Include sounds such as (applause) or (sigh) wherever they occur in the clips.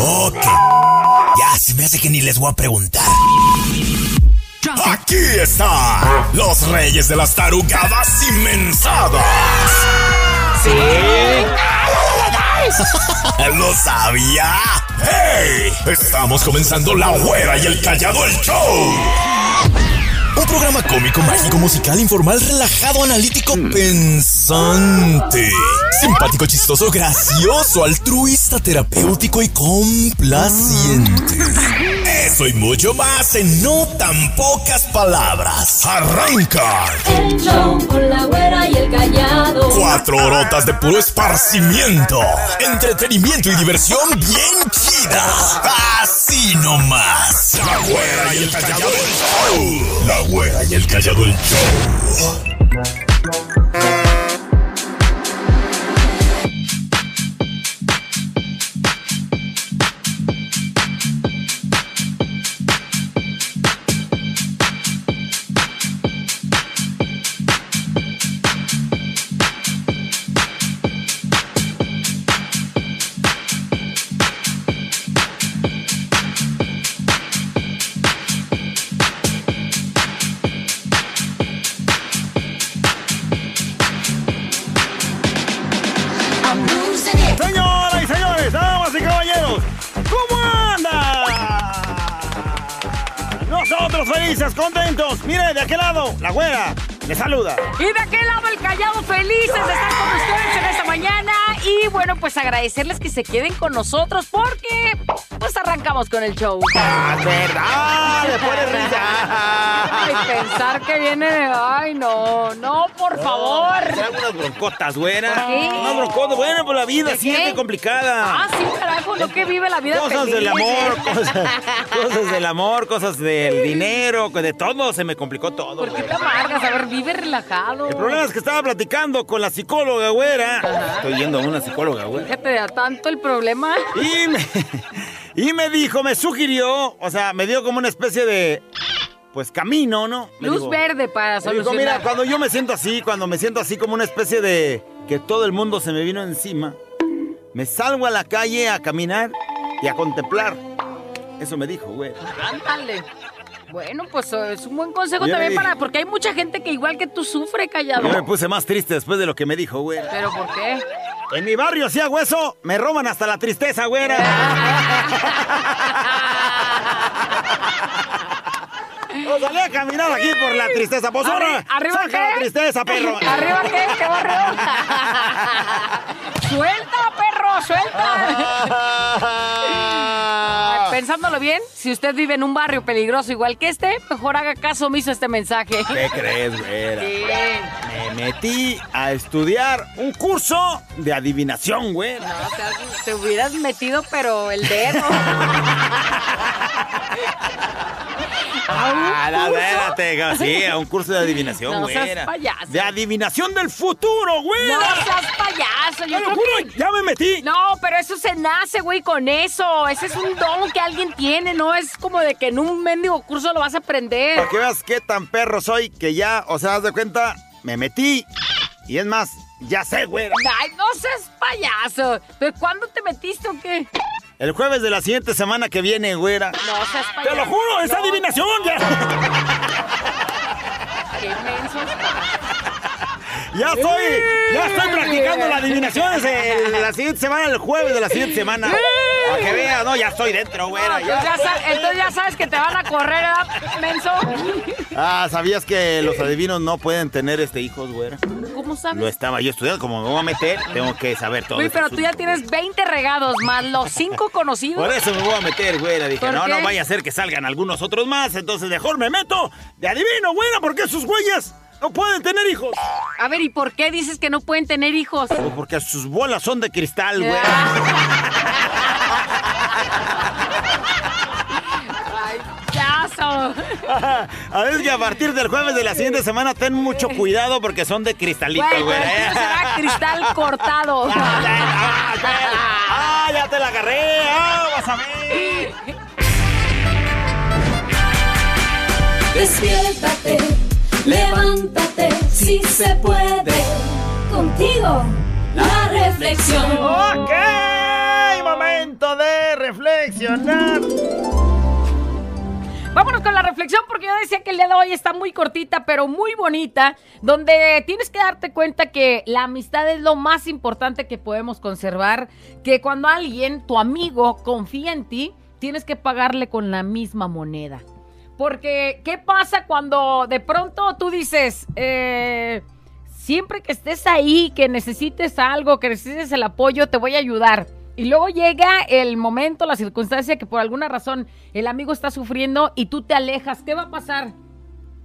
Ok. Ya se me hace que ni les voy a preguntar. Aquí están los reyes de las tarugadas inmensadas. Sí. ¿Lo sabía? ¡Hey! Estamos comenzando La Güera y el Callado el Show. Un programa cómico, mágico, musical, informal, relajado, analítico, pensante. Simpático, chistoso, gracioso, altruista, terapéutico y complaciente. Eso y mucho más en no tan pocas palabras. Arranca. El show con la güera y el callado. Cuatro horotas de puro esparcimiento, entretenimiento y diversión bien chida. Así nomás. La güera y el callado el show. La güera y el callado el show. Saluda. Y de aquel lado el callado, felices de estar con ustedes en esta mañana. Y bueno, pues agradecerles que se queden con nosotros porque pues arrancamos con el show. ¡Ah, verdad! ¡Le pone Ay, risa! pensar que viene de... Ay, no, no, por favor. Trae unas broncotas, güera. ¿Por qué? Unas broncotas, bueno, pues la vida ¿De siempre complicada. Ah, sí, carajo, no que vive la vida Cosas feliz. del amor, cosas, (laughs) cosas del amor, cosas del dinero, de todo, se me complicó todo. ¿Por qué te amargas? A ver, vive relajado. El problema es que estaba platicando con la psicóloga, güera. Estoy yendo a una psicóloga, güera. Fíjate, da tanto el problema. Y me, (laughs) y me dijo, me sugirió, o sea, me dio como una especie de, pues, camino, ¿no? Me Luz verde para me dijo, mira, solucionar. cuando yo me siento así, cuando me siento así como una especie de que todo el mundo se me vino encima, me salgo a la calle a caminar y a contemplar. Eso me dijo, güey. Ándale. Bueno, pues eh, es un buen consejo Yo también dije- para... Porque hay mucha gente que igual que tú sufre Yo callado. me puse más triste después de lo que me dijo, güey. ¿Pero por qué? En mi barrio, si hago eso, me roban hasta la tristeza, güera. (laughs) O salí a caminar aquí por la tristeza. Pues ahora, ¿Arriba saca qué? la tristeza, perro. (laughs) ¿Arriba qué? ¿Qué barrio? (laughs) ¡Suelta, perro! ¡Suelta! (laughs) Pensándolo bien, si usted vive en un barrio peligroso igual que este, mejor haga caso omiso a este mensaje. ¿Qué crees, güera? Sí. Me metí a estudiar un curso de adivinación, güera. No, sea, te hubieras metido, pero el dedo. Ah, ¿A un no, espérate, sí, a (laughs) un curso de adivinación, No seas güera. payaso. De adivinación del futuro, güera. No seas payaso. Yo Te lo juro, que- ya me metí. No, pero eso se nace, güey, con eso. Ese es un don que alguien tiene, no es como de que en un mendigo curso lo vas a aprender. Para que veas qué tan perro soy que ya, o sea, haz de cuenta, me metí. Y es más, ya sé, güera. Ay, no seas payaso. ¿Pero cuándo te metiste o qué? El jueves de la siguiente semana que viene, güera. No seas payaso. Te lo juro, es No, adivinación ya. Qué menso estás. Ya estoy, ya estoy practicando la adivinación desde la siguiente semana, el jueves de la siguiente semana. Para que veas, no, ya estoy dentro, güera. No, ya. pues ya entonces ya sabes que te van a correr, ¿verdad, menso? Ah, ¿sabías que los adivinos no pueden tener este hijos, güera? ¿Cómo Lo sabes? estaba yo estudiando, como me voy a meter, tengo que saber todo. Güey, este pero tú ya tienes 20 regados más los 5 conocidos. Por eso me voy a meter, güera. Dije, ¿Por no, qué? no vaya a ser que salgan algunos otros más. Entonces mejor me meto de adivino, güera, porque sus güeyes no pueden tener hijos. A ver, ¿y por qué dices que no pueden tener hijos? Pues porque sus bolas son de cristal, güey. Ah. (laughs) ¡Ay, (laughs) a ver, que a partir del jueves de la siguiente semana ten mucho cuidado porque son de cristalito, güey. ¿eh? Será cristal (laughs) cortado. Ah, ¡Ah, ya te la agarré! ¡Ah, vas a ver! Despiértate levántate, si se puede. Contigo, la reflexión. ¡Ok! Momento de reflexionar. Vámonos con la reflexión porque yo decía que el día de hoy está muy cortita, pero muy bonita, donde tienes que darte cuenta que la amistad es lo más importante que podemos conservar, que cuando alguien, tu amigo, confía en ti, tienes que pagarle con la misma moneda. Porque, ¿qué pasa cuando de pronto tú dices, eh, siempre que estés ahí, que necesites algo, que necesites el apoyo, te voy a ayudar? Y luego llega el momento, la circunstancia que por alguna razón el amigo está sufriendo y tú te alejas. ¿Qué va a pasar?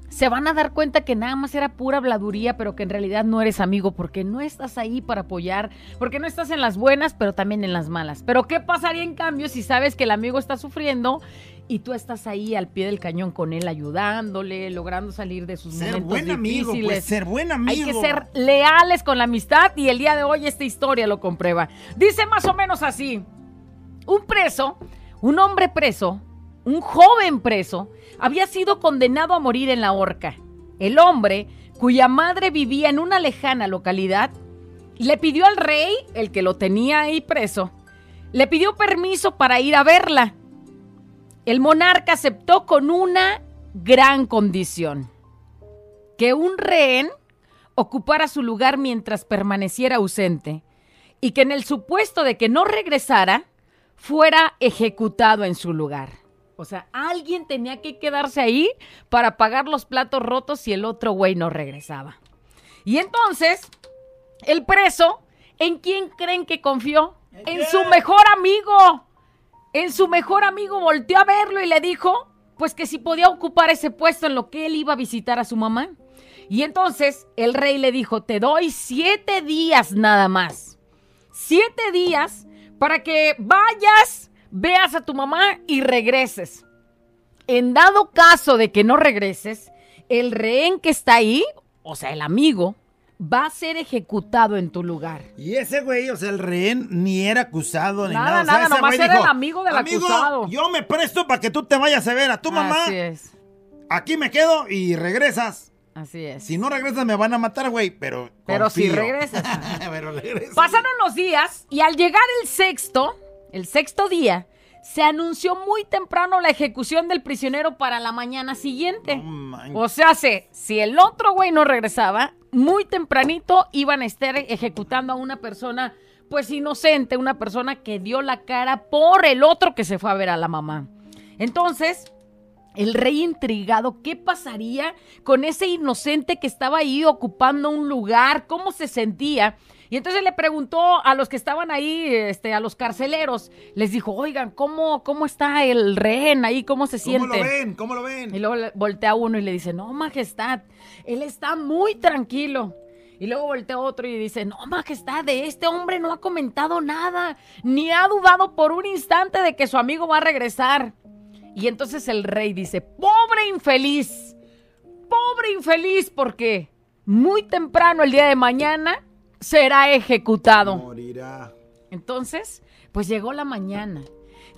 Se van a dar cuenta que nada más era pura habladuría, pero que en realidad no eres amigo porque no estás ahí para apoyar, porque no estás en las buenas, pero también en las malas. Pero ¿qué pasaría en cambio si sabes que el amigo está sufriendo y tú estás ahí al pie del cañón con él ayudándole, logrando salir de sus Ser momentos buen amigo, difíciles? pues, ser buen amigo. Hay que ser leales con la amistad y el día de hoy esta historia lo comprueba. Dice más o menos así. Un preso, un hombre preso, un joven preso, había sido condenado a morir en la horca. El hombre, cuya madre vivía en una lejana localidad, le pidió al rey, el que lo tenía ahí preso, le pidió permiso para ir a verla. El monarca aceptó con una gran condición que un rehén ocupara su lugar mientras permaneciera ausente y que en el supuesto de que no regresara, fuera ejecutado en su lugar. O sea, alguien tenía que quedarse ahí para pagar los platos rotos si el otro güey no regresaba. Y entonces, el preso, ¿en quién creen que confió? En su mejor amigo. En su mejor amigo volteó a verlo y le dijo, pues que si podía ocupar ese puesto en lo que él iba a visitar a su mamá. Y entonces el rey le dijo, te doy siete días nada más. Siete días para que vayas, veas a tu mamá y regreses. En dado caso de que no regreses, el rehén que está ahí, o sea, el amigo, va a ser ejecutado en tu lugar. Y ese güey, o sea, el rehén ni era acusado ni Nada, nada. O sea, nada, nomás era el amigo del "Amigo, acusado". Yo me presto para que tú te vayas a ver a tu mamá. Así es, Aquí me quedo y regresas. así es. Si no regresas me van a matar, güey, pero Pero si regresas. (laughs) pero regresas. Pasaron los días y al llegar el sexto, el sexto día, se anunció muy temprano la ejecución del prisionero para la mañana siguiente. No. O sea, se- si el otro güey no regresaba, muy tempranito iban a estar ejecutando a una persona, pues inocente, una persona que dio la cara por el otro que se fue a ver a la mamá. Entonces, el rey intrigado, ¿qué pasaría con ese inocente que estaba ahí ocupando un lugar? ¿Cómo se sentía? Y entonces le preguntó a los que estaban ahí, este, a los carceleros, les dijo, oigan, ¿cómo, cómo está el rehén ahí? ¿Cómo se ¿Cómo siente? lo ven? ¿Cómo lo ven? Y luego voltea uno y le dice, no, majestad, él está muy tranquilo. Y luego voltea otro y dice, no, majestad, de este hombre no ha comentado nada, ni ha dudado por un instante de que su amigo va a regresar. Y entonces el rey dice, pobre infeliz, pobre infeliz, porque muy temprano el día de mañana será ejecutado. Morirá. Entonces, pues llegó la mañana.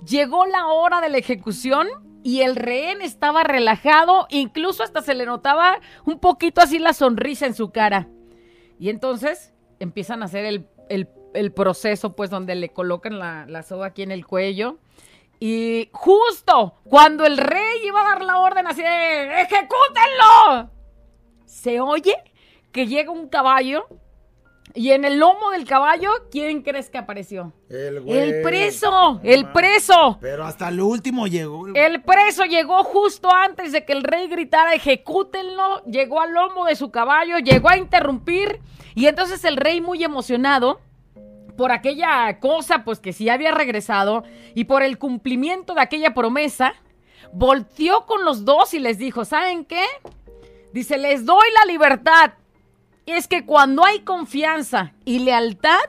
Llegó la hora de la ejecución y el rehén estaba relajado, incluso hasta se le notaba un poquito así la sonrisa en su cara. Y entonces empiezan a hacer el, el- el proceso, pues, donde le colocan la, la soga aquí en el cuello. Y justo cuando el rey iba a dar la orden así de ¡Ejecútenlo! Se oye que llega un caballo y en el lomo del caballo, ¿quién crees que apareció? El güey. El preso, el preso. Pero hasta el último llegó. El preso llegó justo antes de que el rey gritara ejecútenlo, llegó al lomo de su caballo, llegó a interrumpir y entonces el rey muy emocionado por aquella cosa pues que sí había regresado y por el cumplimiento de aquella promesa, volteó con los dos y les dijo, ¿saben qué? Dice, les doy la libertad. Es que cuando hay confianza y lealtad,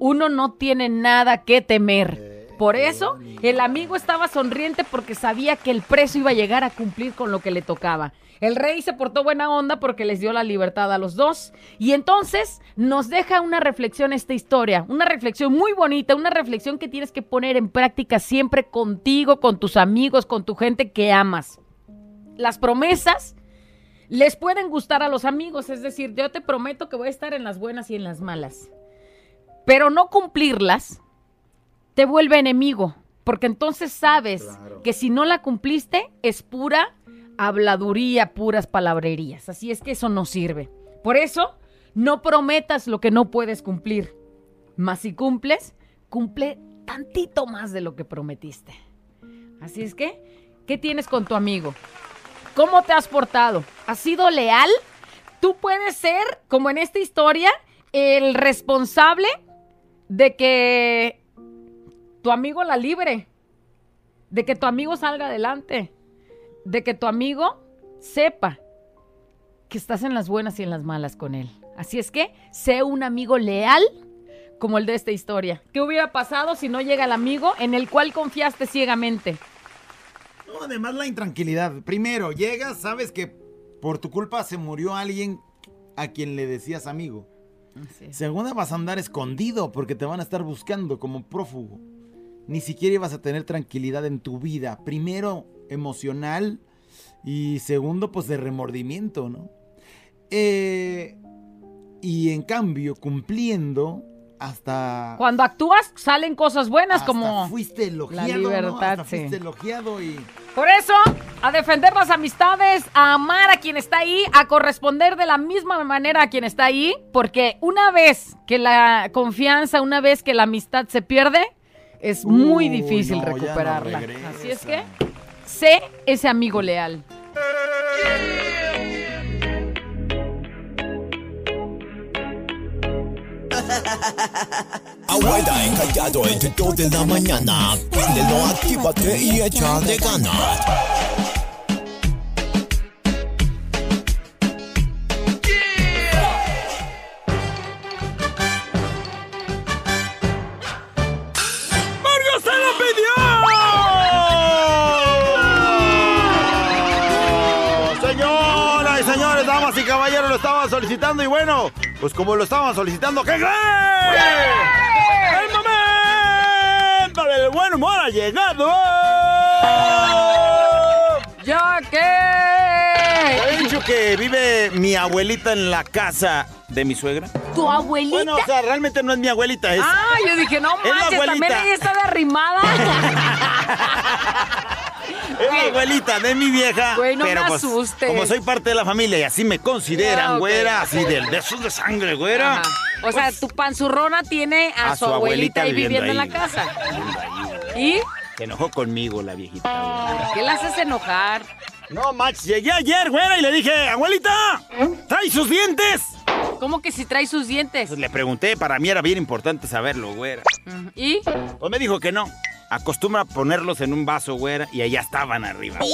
uno no tiene nada que temer. Por eso, el amigo estaba sonriente porque sabía que el preso iba a llegar a cumplir con lo que le tocaba. El rey se portó buena onda porque les dio la libertad a los dos. Y entonces nos deja una reflexión esta historia, una reflexión muy bonita, una reflexión que tienes que poner en práctica siempre contigo, con tus amigos, con tu gente que amas. Las promesas les pueden gustar a los amigos, es decir, yo te prometo que voy a estar en las buenas y en las malas. Pero no cumplirlas te vuelve enemigo, porque entonces sabes que si no la cumpliste es pura habladuría, puras palabrerías. Así es que eso no sirve. Por eso, no prometas lo que no puedes cumplir. Mas si cumples, cumple tantito más de lo que prometiste. Así es que, ¿qué tienes con tu amigo? ¿Cómo te has portado? ¿Has sido leal? Tú puedes ser, como en esta historia, el responsable de que tu amigo la libre, de que tu amigo salga adelante, de que tu amigo sepa que estás en las buenas y en las malas con él. Así es que sé un amigo leal como el de esta historia. ¿Qué hubiera pasado si no llega el amigo en el cual confiaste ciegamente? No, además la intranquilidad. Primero, llegas, sabes que por tu culpa se murió alguien a quien le decías amigo. Segunda, vas a andar escondido porque te van a estar buscando como prófugo. Ni siquiera ibas a tener tranquilidad en tu vida. Primero, emocional y segundo, pues de remordimiento, ¿no? Eh, y en cambio, cumpliendo, hasta... Cuando actúas salen cosas buenas hasta como fuiste elogiado, la ¿no? libertad, Hasta sí. fuiste elogiado y... Por eso, a defender las amistades, a amar a quien está ahí, a corresponder de la misma manera a quien está ahí, porque una vez que la confianza, una vez que la amistad se pierde, es muy Uy, difícil no, ya no recuperarla. Así es que, sé ese amigo leal. (laughs) Abuela encallado entre dos de la mañana. Préndelo, actívate y échale ganas. ¡Mario se lo pidió! Damas y caballeros, lo estaban solicitando y bueno, pues como lo estaban solicitando, ¿qué creen? ¡El momento del buen humor ha llegado! ¡Ya! ¿Te he dicho que vive mi abuelita en la casa de mi suegra? ¿Tu abuelita? Bueno, o sea, realmente no es mi abuelita, es... Ah, yo dije, no Es la manches, también ella está derrimada. (laughs) Es abuelita de mi vieja. Güey, no pero me pues, asustes. Como soy parte de la familia y así me consideran, güera, así de, de esos de sangre, güera. Ajá. O sea, tu panzurrona tiene a, su, abuelita ahí viviendo, en la casa. ¿Y Se enojó conmigo la viejita, qué la haces enojar? No, Max, llegué ayer, güera, y le dije, abuelita, ¿trae sus dientes? ¿Cómo que si trae sus dientes? Pues le pregunté, para mí era bien importante saberlo, güera. ¿Y? Pues me dijo que no. Acostumbra ponerlos en un vaso, güera, y allá estaban arriba. (laughs)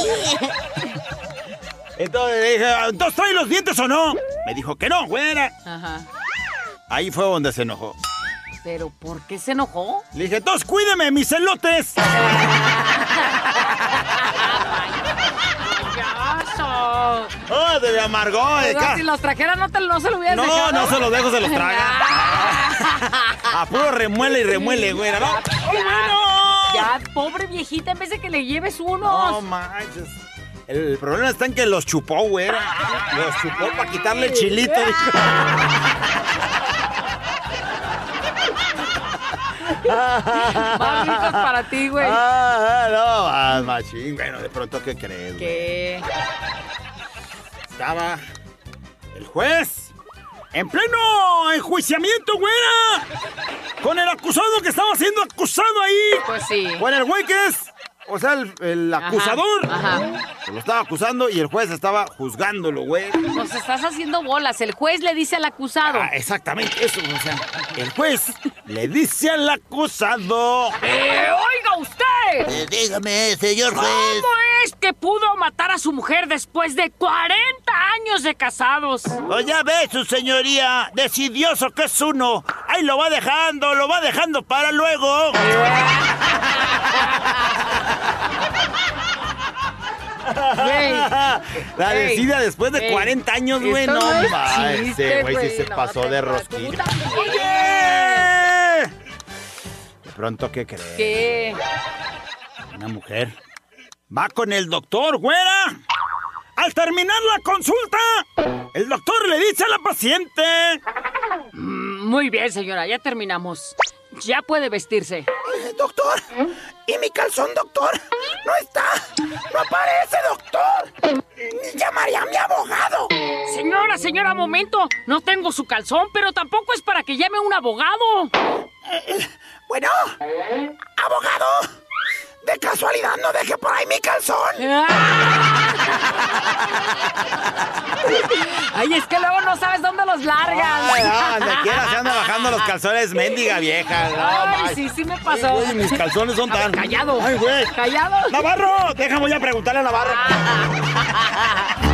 Entonces le dije, ¿entonces trae los dientes o no? Me dijo que no, güera. Ajá. Ahí fue donde se enojó. ¿Pero por qué se enojó? Le dije, entonces cuídeme mis elotes. ¡Oh, se me amargó! ca- Si los trajera no, te, no se lo hubieras No, dejado. no se los dejo, se los traga. (laughs) A puro remuele y remuele, güera, ¿no? ¡Qué bueno! Ya, pobre viejita, en vez de que le lleves No unos. manches. El problema está en que los chupó, güera. Los chupó para quitarle el chilito. ricos para ti, güey. Ah, no, ah, machín. Bueno, de pronto, ¿qué crees, güey? ¿Qué? Estaba el juez en pleno enjuiciamiento, güera. Con el acusado que estaba siendo acusado ahí. Pues sí. Con el güey que es, o sea, el, el Ajá, acusador. ajá. Lo estaba acusando y el juez estaba juzgándolo, güey. Nos estás haciendo bolas. El juez le dice al acusado. Ah, exactamente eso, o sea, el juez le dice al acusado. ¡Eh, oiga usted! Eh, dígame, señor juez. ¿Cómo es que pudo matar a su mujer después de 40 años de casados? Pues ya ve, su señoría, decidioso que es uno. Ahí lo va dejando, lo va dejando para luego. (laughs) Güey. La decida después de 40 años, güey. No, no güey. Eh, güey sí se pasó de rosquilla. ¡Oye! De pronto, ¿qué crees? ¿Qué? Una mujer va con el doctor, güera. Al terminar la consulta, el doctor le dice a la paciente... Mm, muy bien, señora, ya terminamos. Ya puede vestirse. "Eh, Doctor, ¿y mi calzón, doctor? No está. No aparece, doctor. Llamaría a mi abogado. Señora, señora, momento. No tengo su calzón, pero tampoco es para que llame a un abogado. Bueno, abogado. De casualidad no deje por ahí mi calzón. Ay, es que luego no sabes dónde los largas. Ay, no, donde quiera se anda bajando los calzones, mendiga vieja. No, Ay, sí, sí me pasó. Mis calzones son tan. Callado. Ay, güey. Callado. Navarro, déjame ya preguntarle a Navarro. Hey, (laughs)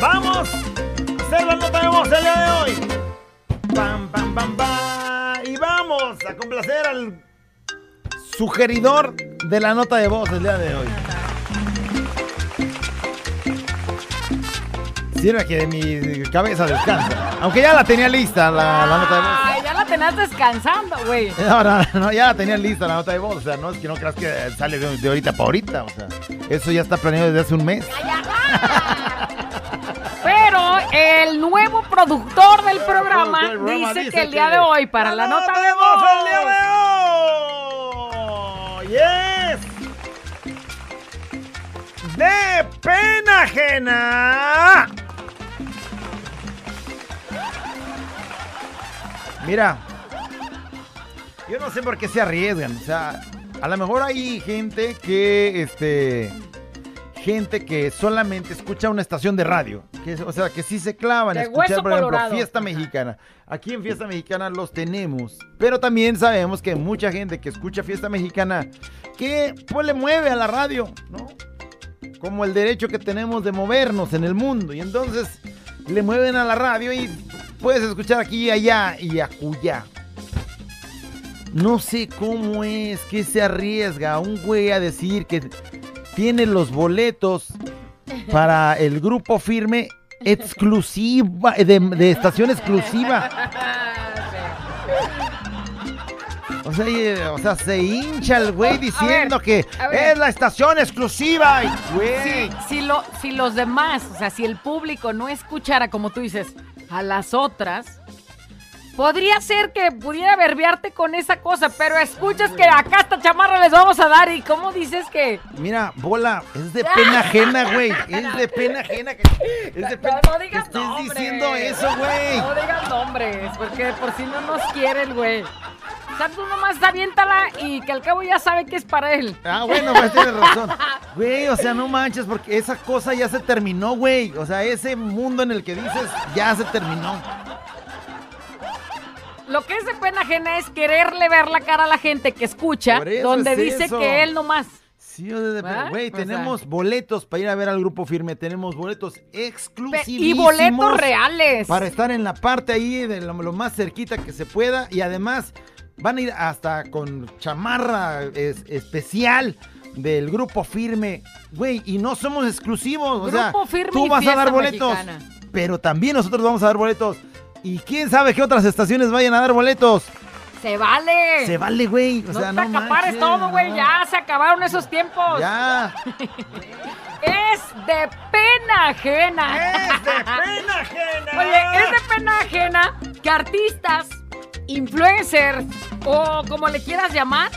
¡Vamos! ¡Se lo tenemos el día de hoy! ¡Pam, pam, pam, pam! Y vamos a complacer al Sugeridor de la nota de voz el día de hoy. Sirve que de mi cabeza descansa. Aunque ya la tenía lista la, la nota de voz. Ay, ya la tenías descansando, güey. (laughs) No, no, no, ya la tenía lista la nota de voz. O sea, no es que no creas que sale de, de ahorita para ahorita. O sea, eso ya está planeado desde hace un mes. Pero el nuevo productor del programa dice dice que el día de hoy, para la nota de voz, el día de hoy! ¡Yes! ¡De pena ajena! Mira, yo no sé por qué se arriesgan. O sea, a lo mejor hay gente que, este, gente que solamente escucha una estación de radio. Que, o sea, que sí se clavan De escuchar, por ejemplo, colorado. Fiesta Mexicana. Aquí en Fiesta Mexicana los tenemos. Pero también sabemos que hay mucha gente que escucha Fiesta Mexicana que pues le mueve a la radio, ¿no? Como el derecho que tenemos de movernos en el mundo. Y entonces le mueven a la radio y puedes escuchar aquí y allá y acullá. No sé cómo es que se arriesga un güey a decir que tiene los boletos para el grupo firme exclusiva, de, de estación exclusiva. O sea, o sea, se hincha el güey diciendo que es la estación exclusiva. Si lo- si los demás, o sea, si el público no escuchara, como tú dices, a las otras, podría ser que pudiera verbiarte con esa cosa, pero escuchas que acá esta chamarra les vamos a dar y cómo dices que... Mira, bola, es de pena ajena, güey. Es de pena ajena que, es de pena, No, no que digas estés nombres. diciendo eso, güey. No digas nombres, porque por si no nos quiere el güey. O sea, tú nomás aviéntala y que al cabo ya sabe que es para él. Ah, bueno, pues tienes razón. Güey, o sea, no manches, porque esa cosa ya se terminó, güey. O sea, ese mundo en el que dices ya se terminó. Lo que es de pena ajena es quererle ver la cara a la gente que escucha, donde es dice eso. que él nomás. Sí, güey, O sea. tenemos boletos para ir a ver al grupo firme. Tenemos boletos exclusivos. Y boletos reales. Para estar en la parte ahí de lo, lo más cerquita que se pueda. Y además van a ir hasta con chamarra es- especial del grupo firme. Güey, y no somos exclusivos. o sea, Grupo Firme tú vas a dar boletos. Mexicana. Pero también nosotros vamos a dar boletos. Y quién sabe qué otras estaciones vayan a dar boletos. Se vale. Se vale, güey. O no sea, te no acapares manches, todo, güey. no. Ya se acabaron esos tiempos. Ya. Es de pena ajena. ¡Es de pena ajena! Oye, es de pena ajena que artistas, influencers o como le quieras llamar,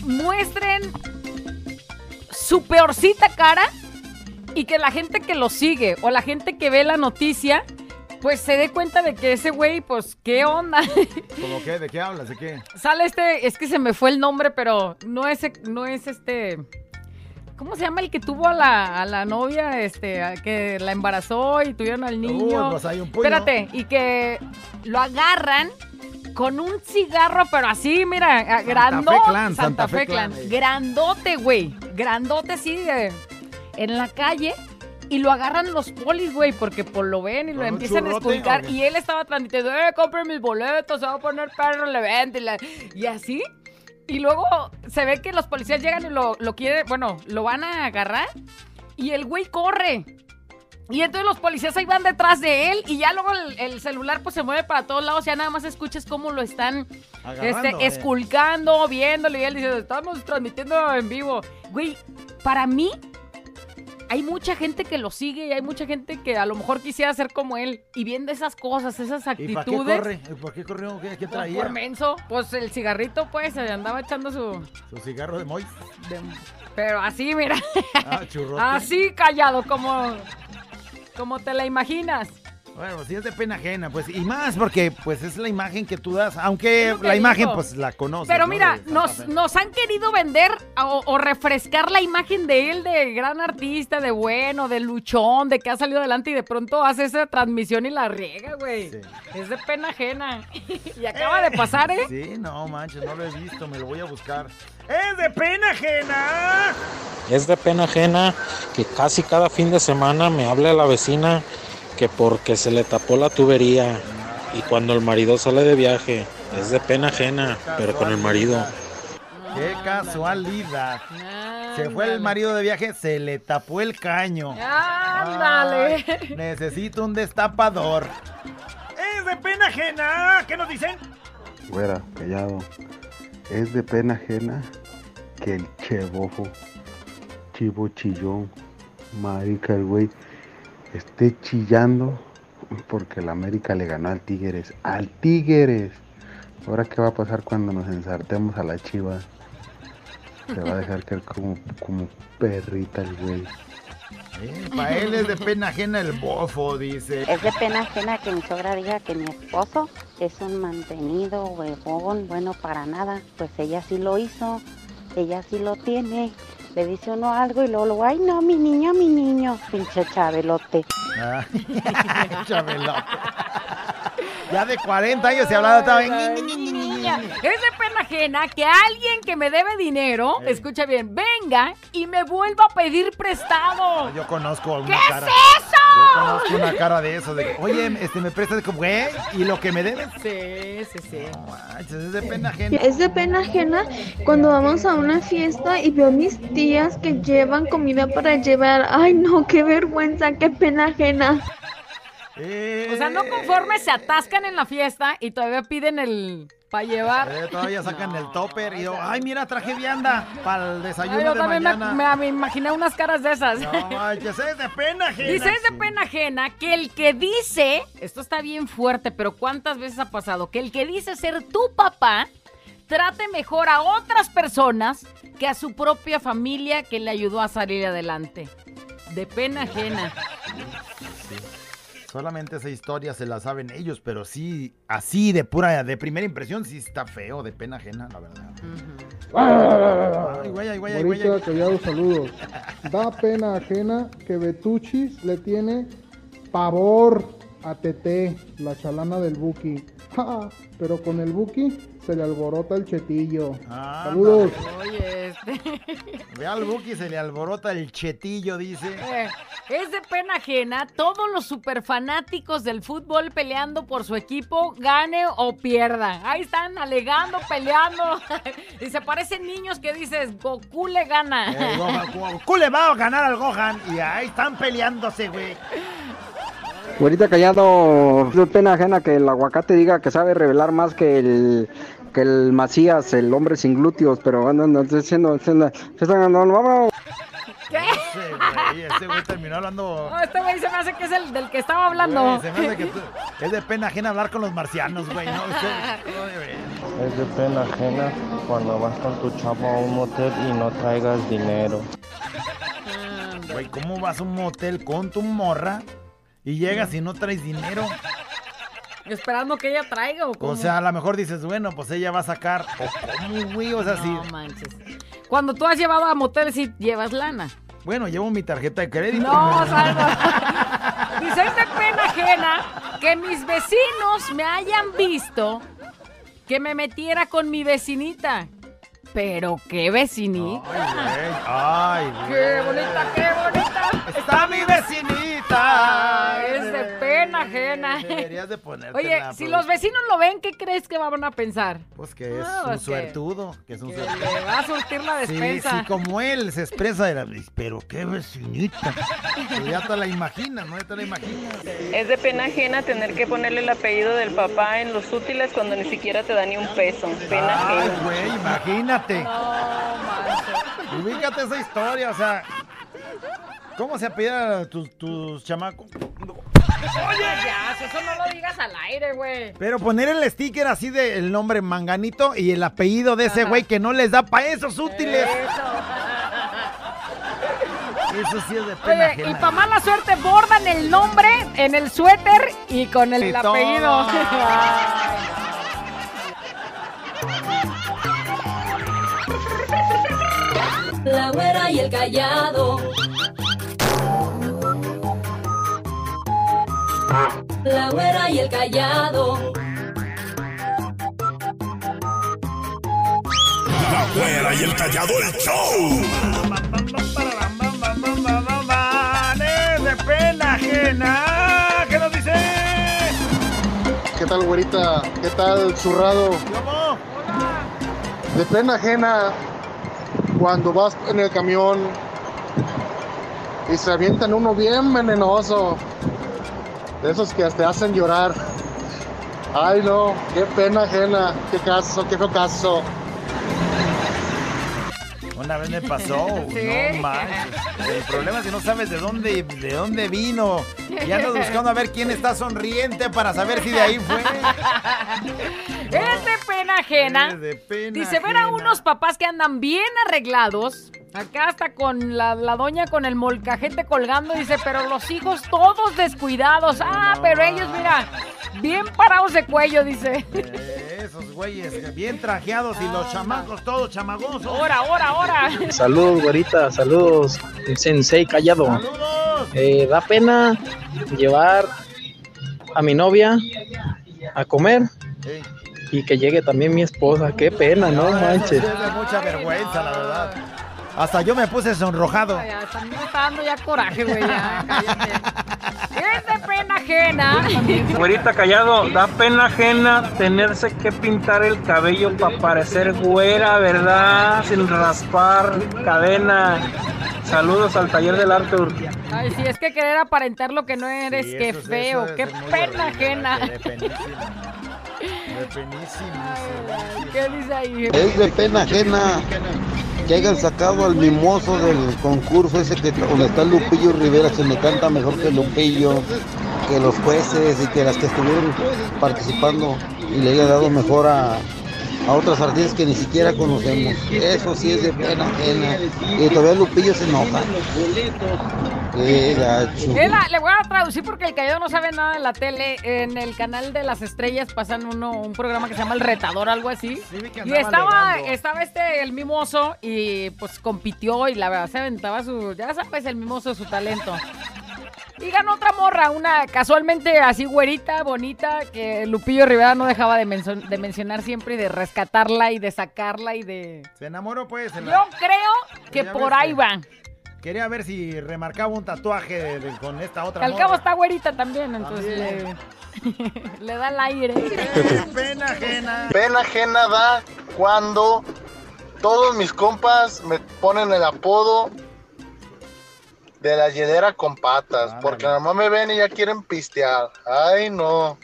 muestren su peorcita cara y que la gente que lo sigue o la gente que ve la noticia pues se dé cuenta de que ese güey, pues, ¿qué onda? (laughs) ¿Cómo qué? ¿De qué hablas? ¿De qué? Sale este, es que se me fue el nombre, pero no es, no es este... ¿Cómo se llama el que tuvo a la, a la novia, este, a que la embarazó y tuvieron al niño? pues hay un puño. Espérate, y que lo agarran con un cigarro, pero así, mira, grandote. Clan, Santa Fe Clan. Grandote, güey. Grandote, así, eh, en la calle. Y lo agarran los polis, güey, porque por lo ven y lo ¿Con un empiezan a qué? Y él estaba transmitiendo, eh, compren mis boletos, se va a poner perro el evento. Y, la- y así. Y luego se ve que los policías llegan y lo, lo quieren, bueno, lo van a agarrar. Y el güey corre. Y entonces los policías ahí van detrás de él y ya luego el, el celular pues se mueve para todos lados, ya nada más escuchas cómo lo están Agarrando, este, eh. esculcando, viéndolo y él dice, estamos transmitiendo en vivo. Güey, para mí hay mucha gente que lo sigue y hay mucha gente que a lo mejor quisiera ser como él y viendo esas cosas, esas ¿Y para qué actitudes. corre? ¿Y ¿Por qué corrió? ¿Qué, qué traía? por menso, pues el cigarrito pues se andaba echando su... Su cigarro de Moy. de- pero así, mira. Ah, churrote. Así callado, como, como te la imaginas. Bueno, sí es de pena ajena, pues. Y más porque, pues, es la imagen que tú das. Aunque la imagen, pues, la conoces. Pero ¿no? mira, De nos, nos han querido vender o, o refrescar la imagen de él de gran artista, de bueno, de luchón, de que ha salido adelante y de pronto hace esa transmisión y la riega, güey. Sí. Es de pena ajena. (laughs) y acaba de pasar, ¿eh? Sí, no manches, no lo he visto, me lo voy a buscar. ¡Es de pena ajena! Es de pena ajena que casi cada fin de semana me habla la vecina que porque se le tapó la tubería y cuando el marido sale de viaje. Es de pena ajena, pero con el marido. ¡Qué casualidad! Se fue el marido de viaje, se le tapó el caño. Ándale. Ay, necesito un destapador. ¡Es de pena ajena! ¿Qué nos dicen? Fuera, callado. Es de pena ajena que el chebofo, chivo chillón, marica el güey, esté chillando porque el América le ganó al Tigres. ¡Al Tigres! Ahora, ¿qué va a pasar cuando nos ensartemos a la chiva? Se va a dejar caer como, como perrita el güey. Para él es de pena ajena el bofo, dice. Es de pena ajena que mi sogra diga que mi esposo es un mantenido, huevón, bueno para nada. Pues ella sí lo hizo, ella sí lo tiene. Le dice uno algo y luego, luego, ay no, mi niño, mi niño, pinche chabelote. Ah, (laughs) Chabelote. Ya de 40 años se hablaba niña. Es de pena ajena que alguien que me debe dinero, escucha bien, venga y me vuelva a pedir prestado. Yo conozco una ¿Qué cara. es Yo conozco una cara de eso, de que, oye, este me prestas como, güey, y lo que me debes. Sí, sí, sí. No manches, es de pena ajena. Es de pena ajena cuando vamos a una fiesta y veo a mis tías que llevan comida para llevar. Ay, no, qué vergüenza, qué pena ajena. O sea, no conforme se atascan en la fiesta y todavía piden el para llevar. Eh, todavía sacan el topper y yo, ay, mira, traje vianda para el desayuno Ay, yo de también me, mañana. me- me imaginé unas caras de esas. No es de pena ajena. Dice, es de pena ajena que el que dice, esto está bien fuerte, pero ¿cuántas veces ha pasado? Que el que dice ser tu papá trate mejor a otras personas que a su propia familia que le ayudó a salir adelante. De pena ajena. Solamente esa historia se la saben ellos, pero sí, así de pura, de primera impresión, sí está feo, de pena ajena, la verdad. Ay, güey, ay, güey, ay, güey, Morita, ay. callado, saludos. Da pena ajena que Betuchis le tiene pavor a Tete, la chalana del Buki. Ja, (laughs) Pero con el Buki se le alborota el chetillo. Saludos. Oye, este... (laughs) Ve al Buki, se le alborota el chetillo, dice. Eh, es de pena ajena todos los superfanáticos del fútbol peleando por su equipo, gane o pierda. Ahí están alegando, peleando. (laughs) y se parecen niños que dices, Goku le gana. Eh, Goku le va a ganar al Gohan y ahí están peleándose, güey. Ahorita callado, es pena ajena que el aguacate diga que sabe revelar más que el que el Macías, el hombre sin glúteos, pero andan diciendo, diciendo, no, no, vámonos. ¿Qué? Ese güey, ese güey terminó hablando. No, este güey se me hace que es el del que estaba hablando. Güey, se me hace que tú- es de pena ajena hablar con los marcianos, güey, ¿no? De veras. Es de pena ajena cuando vas con tu chavo a un motel y no traigas dinero. Güey, ¿cómo vas a un motel con tu morra Y llegas y no traes dinero. Esperando que ella traiga o cómo? O sea, a lo mejor dices, bueno, pues ella va a sacar. O güey, o sea, sí. No manches. Cuando tú has llevado a moteles y llevas lana. Bueno, llevo mi tarjeta de crédito. No, salvo. (laughs) Dice, es de pena ajena que mis vecinos me hayan visto que me metiera con mi vecinita. Pero qué vecinita. Ay, güey. Qué bonita, qué bonita. Está mi vecinita. Es de pena ajena. Deberías de ponerte Oye, la si los vecinos lo ven, ¿qué crees que van a pensar? Pues que es No, un suertudo. Que es un que suertudo. le va a surtir la Sí, despensa. sí, como él se expresa de la... Pero qué vecinita. Ya te la imaginas, ¿no? Ya te la imaginas. Es de pena ajena tener que ponerle el apellido del papá en los útiles cuando ni siquiera te da ni un peso. Pena Ay, ajena. güey, imagínate. Ubícate esa historia, o sea... ¿Cómo se apellida tus, tus chamacos? Oye, ya, eso no lo digas al aire, güey. Pero poner el sticker así del nombre Manganito y el apellido de ese güey que no les da para esos útiles. Eso sí es de pena Oye, y para mala suerte bordan el nombre en el suéter y con el Y apellido. (laughs) La güera y el callado. La güera y el callado. La güera y el callado el show. De pena ajena. ¿Qué nos dice? ¿Qué tal, güerita? ¿Qué tal, zurrado? ¿Cómo? De pena ajena cuando vas en el camión y se avientan uno bien venenoso. De esos que te hacen llorar. Ay, no, qué pena ajena. Qué caso, qué caso. Una vez me pasó, (laughs) no manches. El problema es que no sabes de dónde, de dónde vino. Y andas buscando a ver quién está sonriente para saber si de ahí fue. Es de pena ajena. Es de pena Dice, ver a unos papás que andan bien arreglados. Acá hasta con la, la doña con el molcajete colgando. Dice, pero los hijos todos descuidados. Ah, pero ellos, mira, bien parados de cuello, dice. Eh, Esos güeyes bien trajeados y los chamacos todos chamagosos. Ahora, ahora, ahora. Saludos, güerita, saludos, el sensei callado. Eh, da pena llevar a mi novia a comer y que llegue también mi esposa. Qué pena, no Eso manches. es de mucha vergüenza, la verdad. Hasta yo me puse sonrojado. Ay, hasta a mí me está dando ya coraje, güey. ya, cállate. (laughs) Es de pena ajena. Güerita callado, da pena ajena tenerse que pintar el cabello para parecer güera, ¿verdad? Sin raspar cadena. Saludos al taller del Arthur. Ay, sí, es que querer aparentar lo que no eres, Sí, qué feo, eso es qué pena horrible, ajena. ¿Qué dice ahí? Es de pena ajena que hayan sacado al mimoso del concurso ese que donde está Lupillo Rivera, que me canta mejor que Lupillo, que los jueces y que las que estuvieron participando y le haya dado mejor a, a otras artistas que ni siquiera conocemos. Eso sí es de pena ajena. Y todavía Lupillo se enoja. Qué gacho. La- le voy a traducir porque el callado no sabe nada de la tele. En el canal de las estrellas pasan uno, un programa que se llama El Retador, algo así. que y estaba, alegando. estaba este, el mimoso, y pues compitió y la verdad se aventaba su, ya sabes, el mimoso, su talento. Y ganó otra morra, una casualmente así güerita, bonita, que Lupillo Rivera no dejaba de, menso- de mencionar siempre y de rescatarla y de sacarla y de... Se enamoró pues. se la- Yo creo que Ya por ves ahí que- va. Quería ver si remarcaba un tatuaje de- de- con esta otra Que al cabo está güerita también, entonces le, (laughs) le da el aire. Pena ajena. Pena ajena da cuando todos mis compas me ponen el apodo de la hiedera con patas, porque nada más me ven y ya quieren pistear. Ay, no.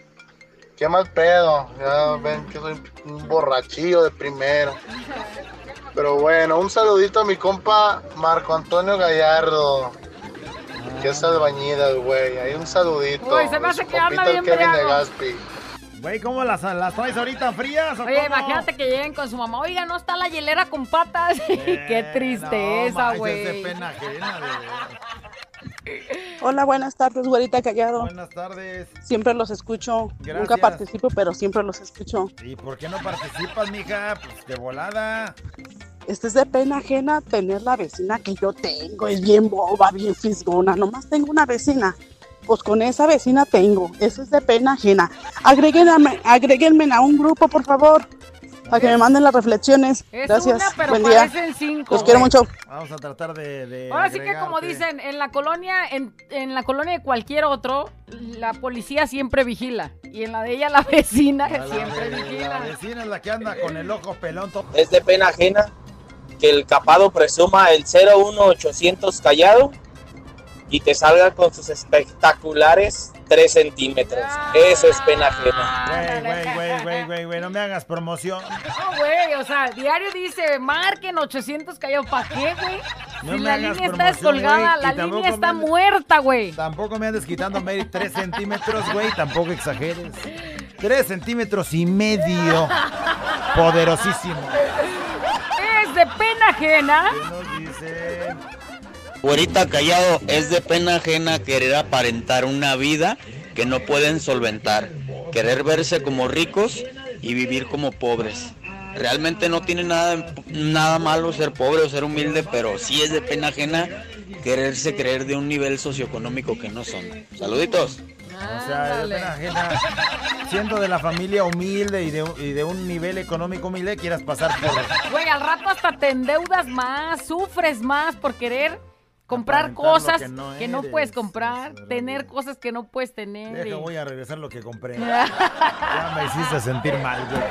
Qué mal pedo. Ya ven que soy un borrachillo de primera. Pero bueno, un saludito a mi compa Marco Antonio Gallardo. Que es albañida, güey. Ahí un saludito. Uy, se me hace que anda bien Kevin de. Gaspi. Güey, ¿cómo las, las traes ahorita frías o Oye, cómo? imagínate que lleguen con su mamá. Oiga, no está la hielera con patas. (laughs) Qué tristeza, Eh, No, manches, güey. de pena ajena, verdad. Hola, buenas tardes, güerita Callado. Buenas tardes. Siempre los escucho. Gracias. Nunca participo, pero siempre los escucho. ¿Y por qué no participas, mija? Pues de volada. Este es de pena ajena tener la vecina que yo tengo. Es bien boba, bien fisgona. Nomás tengo una vecina. Pues con esa vecina tengo. Eso es de pena ajena. Agréguenme, agréguenme a un grupo, por favor. Para que me manden las reflexiones. Es Gracias. una, pero Buen día. parecen cinco. Los quiero mucho. Vamos a tratar de. de Ahora sí que como dicen, en la colonia, en, en la colonia de cualquier otro, la policía siempre vigila. Y en la de ella la (laughs) vecina A la siempre vigila. La vecina es la que anda con el ojo pelón. Es de pena ajena que el capado presuma el 01800 callado y te salga con sus espectaculares 3 centímetros. Eso es pena ajena. Güey, güey, güey, güey, güey, güey, no me hagas promoción. No, güey, o sea, diario dice, marquen 800 callados. ¿Para qué, güey? No si la línea está descolgada, la línea está andes- muerta, güey. Tampoco me andes quitando Mary 3 centímetros, güey, tampoco exageres. 3 centímetros y medio. Poderosísimo. Es de pena ajena. Güerita callado, es de pena ajena querer aparentar una vida que no pueden solventar, querer verse como ricos y vivir como pobres. Realmente no tiene nada, nada malo ser pobre o ser humilde, pero sí es de pena ajena quererse creer de un nivel socioeconómico que no son. Saluditos. O sea, es pena ajena. Siendo de la familia humilde y de, y de un nivel económico humilde, quieras pasar por. Güey, al rato hasta te endeudas más, sufres más por querer comprar cosas que no que no eres, puedes comprar, tener cosas que no puedes tener. Deja, voy a regresar lo que compré. (laughs) Ya me hiciste sentir mal, güey.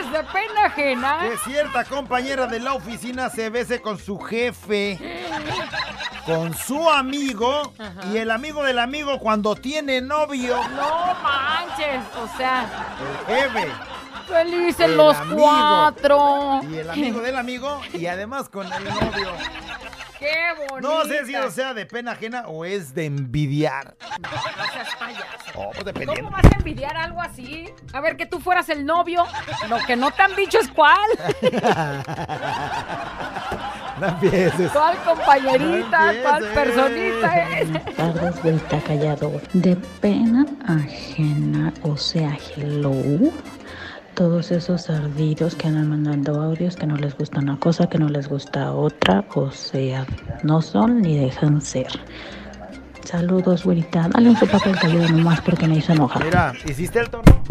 Es de pena ajena. Que cierta compañera de la oficina se bese con su jefe, con su amigo y el amigo del amigo cuando tiene novio. No manches, o sea, El jefe. felices el los amigo, cuatro. Y el amigo del amigo y además con el novio. Qué bonito. No sé si o sea de pena ajena o es de envidiar. No, no seas payaso. Oh, pues dependiendo. ¿Cómo vas a envidiar algo así? A ver, que tú fueras el novio. Lo que no te han dicho es cuál. (laughs) No empieces. ¿Cuál compañerita? No ¿Cuál personita es? tardes, vuelta callado. De pena ajena, o sea, hello. Todos esos ardidos que andan mandando audios que no les gusta una cosa, que no les gusta otra, o sea, no son ni dejan ser. Saludos, güerita. Dale un sopapo al callado nomás porque me hizo enojar. Mira, ¿hiciste el tono?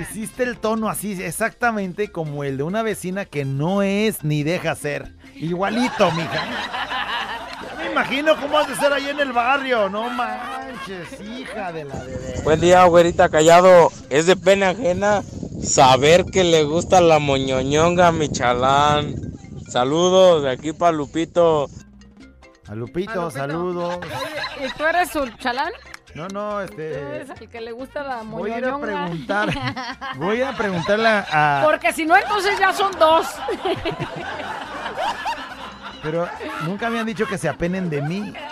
Hiciste el tono así, exactamente como el de una vecina que no es ni deja ser. Igualito, mija. Ya me imagino cómo has de ser ahí en el barrio. No manches, hija de la bebé. Buen día, güerita callado. Es de pena ajena saber que le gusta la moñoñonga a mi chalán. Saludos de aquí para Lupito. A Lupito, saludos. ¿Y tú eres su chalán? No, no, ¿Tú este. eres el que le gusta la Voy a ir a moñoñonga? preguntar. (laughs) Voy a preguntarle a. Porque si no, entonces ya son dos. (laughs) Pero nunca me han dicho que se apenen de mí. (laughs)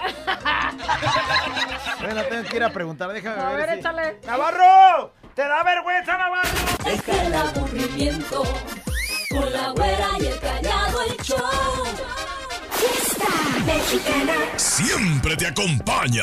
Bueno, tengo que ir a preguntar. Déjame A ver. ver, si- échale. ¡Navarro! ¡Te da vergüenza, Navarro! Deja el aburrimiento con la güera y el callado el show. Fiesta mexicana. Siempre te acompaña.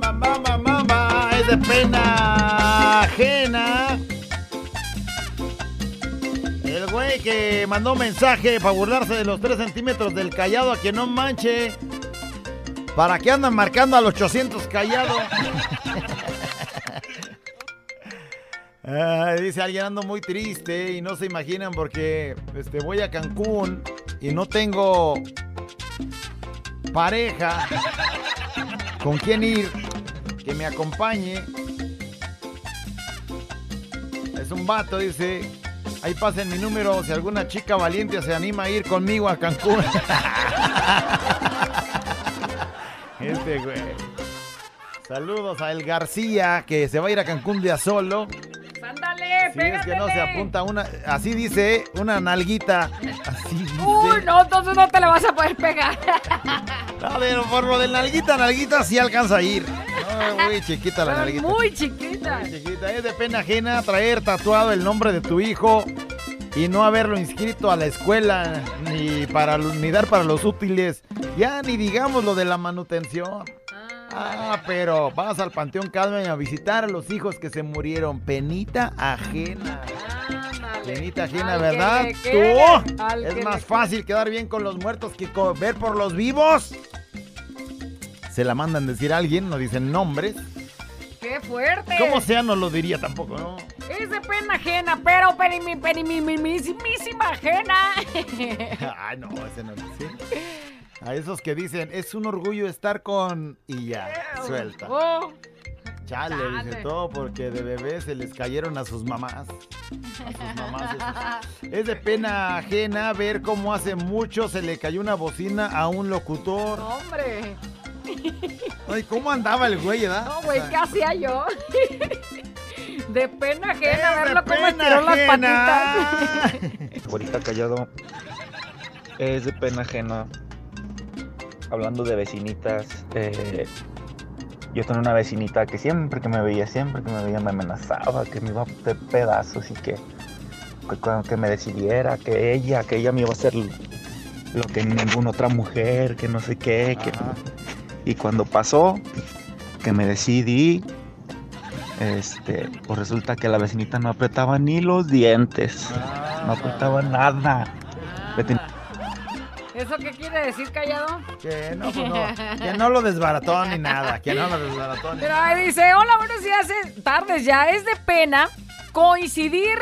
Mamá, mamá, es de pena que mandó mensaje para burlarse de los 3 centímetros del callado a que no manche. ¿Para qué andan marcando al 800 callado? Dice alguien ando muy triste y no se imaginan porque este, voy a Cancún y no tengo pareja con quién ir que me acompañe. Es un vato, dice. Ahí pasen mi número si alguna chica valiente se anima a ir conmigo a Cancún. (laughs) este güey. Saludos a El García que se va a ir a Cancún de a solo. Ándale, Si es que no se apunta una, así dice, una nalguita. Así dice. Uy, no, entonces no te la vas a poder pegar. A ver, por lo de nalguita, nalguita sí alcanza a ir. No, muy chiquita la Pero nalguita. Muy chiquita. Chiquita. Es de pena ajena traer tatuado el nombre de tu hijo y no haberlo inscrito a la escuela ni para ni dar para los útiles. Ya ni digamos lo de la manutención. Ah, pero vas al Panteón Calmen a visitar a los hijos que se murieron. Penita ajena. Penita ajena, Al ¿verdad? quede, Tú. que Es más fácil quedar bien con los muertos que ver por los vivos. Se la mandan decir a alguien, no dicen nombres. ¡Qué fuerte! Como sea, no lo diría tampoco, ¿no? Es de pena ajena, pero penimi, penimi, mismísima ajena. (laughs) Ay, no, ese no. ¿sí? A esos que dicen, es un orgullo estar con... Y ya, suelta. Oh, Chale, dice chale. todo porque de bebés se les cayeron a sus mamás. A sus mamás. esos. (laughs) Es de pena ajena ver cómo hace mucho se le cayó una bocina a un locutor. hombre. Ay, ¿cómo andaba el güey, edad? No, güey, ¿qué hacía yo? (laughs) De pena ajena Es verlo cómo estiró las patitas. (laughs) Ahorita callado es de pena ajena. Hablando de vecinitas, eh, yo tenía una vecinita que siempre que me veía, siempre que me veía me amenazaba, que me iba a hacer pedazos y que, que, cuando- que me decidiera, que ella, que ella me iba a hacer lo que ninguna otra mujer, que no sé qué. Que... Y cuando pasó, que me decidí, este, pues resulta que la vecinita no apretaba ni los dientes, no apretaba nada. ¿Eso qué quiere decir, callado? Que no, pues no, que no lo desbarató ni nada, que no lo desbarató ni Pero nada. ahí dice, hola, buenos días, es tardes ya. Es de pena coincidir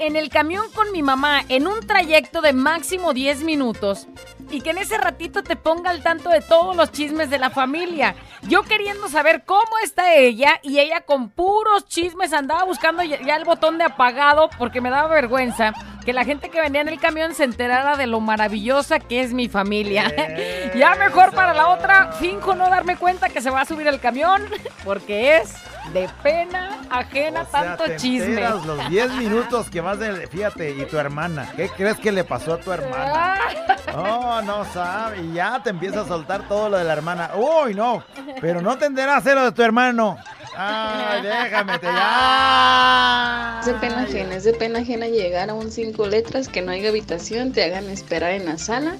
en el camión con mi mamá en un trayecto de máximo 10 minutos y que en ese ratito te ponga al tanto de todos los chismes de la familia. Yo queriendo saber cómo está ella y ella con puros chismes andaba buscando ya el botón de apagado porque me daba vergüenza que la gente que venía en el camión se enterara de lo maravillosa que es mi familia. (laughs) ya mejor para la otra, finjo no darme cuenta que se va a subir el camión porque es de pena ajena O sea, tanto te chisme. los 10 minutos que vas de... Fíjate, y tu hermana. ¿Qué crees que le pasó a tu hermana? (laughs) No, no sabe. Y ya te empieza a soltar todo lo de la hermana. Uy, no. Pero no te enteras de lo de tu hermano. Ay, déjame, te ya. Es de pena ajena, es de pena ajena llegar a un cinco letras, que no haya habitación, te hagan esperar en la sala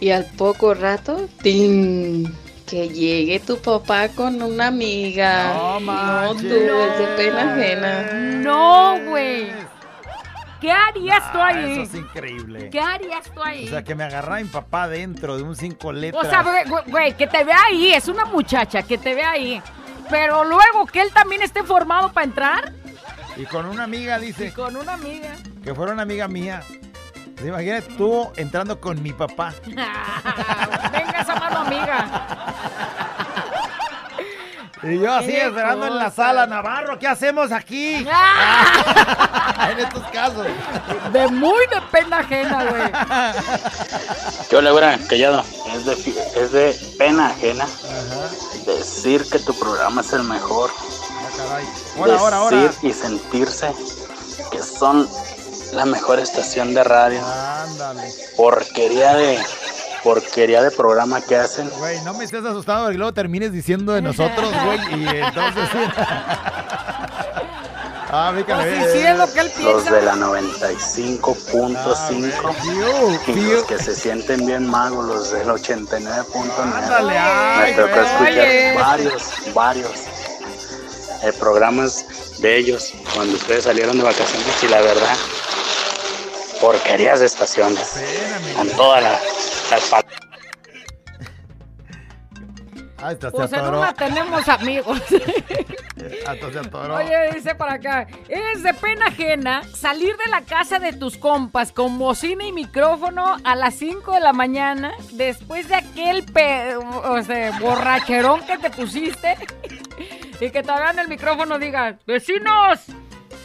y al poco rato, ¡tin! Que llegue tu papá con una amiga. No, tú, es de pena ajena. No, güey. ¿Qué harías tú Ah, ahí? Eso es increíble. ¿Qué harías tú ahí? O sea, que me agarrara mi papá dentro de un cinco letras. O sea, güey, güey, güey, que te vea ahí, es una muchacha, que te vea ahí. Pero luego que él también esté formado para entrar. Y con una amiga, dice. Con una amiga. Que fuera una amiga mía. Pues Imagínate tú entrando con mi papá. (laughs) Venga esa mano amiga. Y yo así esperando en la sala, Navarro, ¿qué hacemos aquí? (laughs) en estos casos. De muy de pena ajena, güey. ¿Qué hola, güera? Callado. Es de, es de pena ajena decir que tu programa es el mejor. Ahora, ahora, ahora. Decir y sentirse que son la mejor estación de radio. Ándale. Porquería de porquería de programa que hacen. Güey, no me estés asustado porque luego termines diciendo de nosotros, güey, y entonces... (laughs) ah. Pues sí, lo que él Los piensa. de la 95.5 y los que se sienten bien magos, los del 89.9. Ándale, ay, Me güey. escuchar varios, varios eh, programas de ellos cuando ustedes salieron de vacaciones y la verdad, porquerías de estaciones. Con toda la, las pa- Ah, Pues en una tenemos amigos. (laughs) Oye, dice para acá, es de pena ajena salir de la casa de tus compas con bocina y micrófono a las 5 de la mañana después de aquel pe- o sea, borracherón que te pusiste y que todavía en el micrófono diga, vecinos,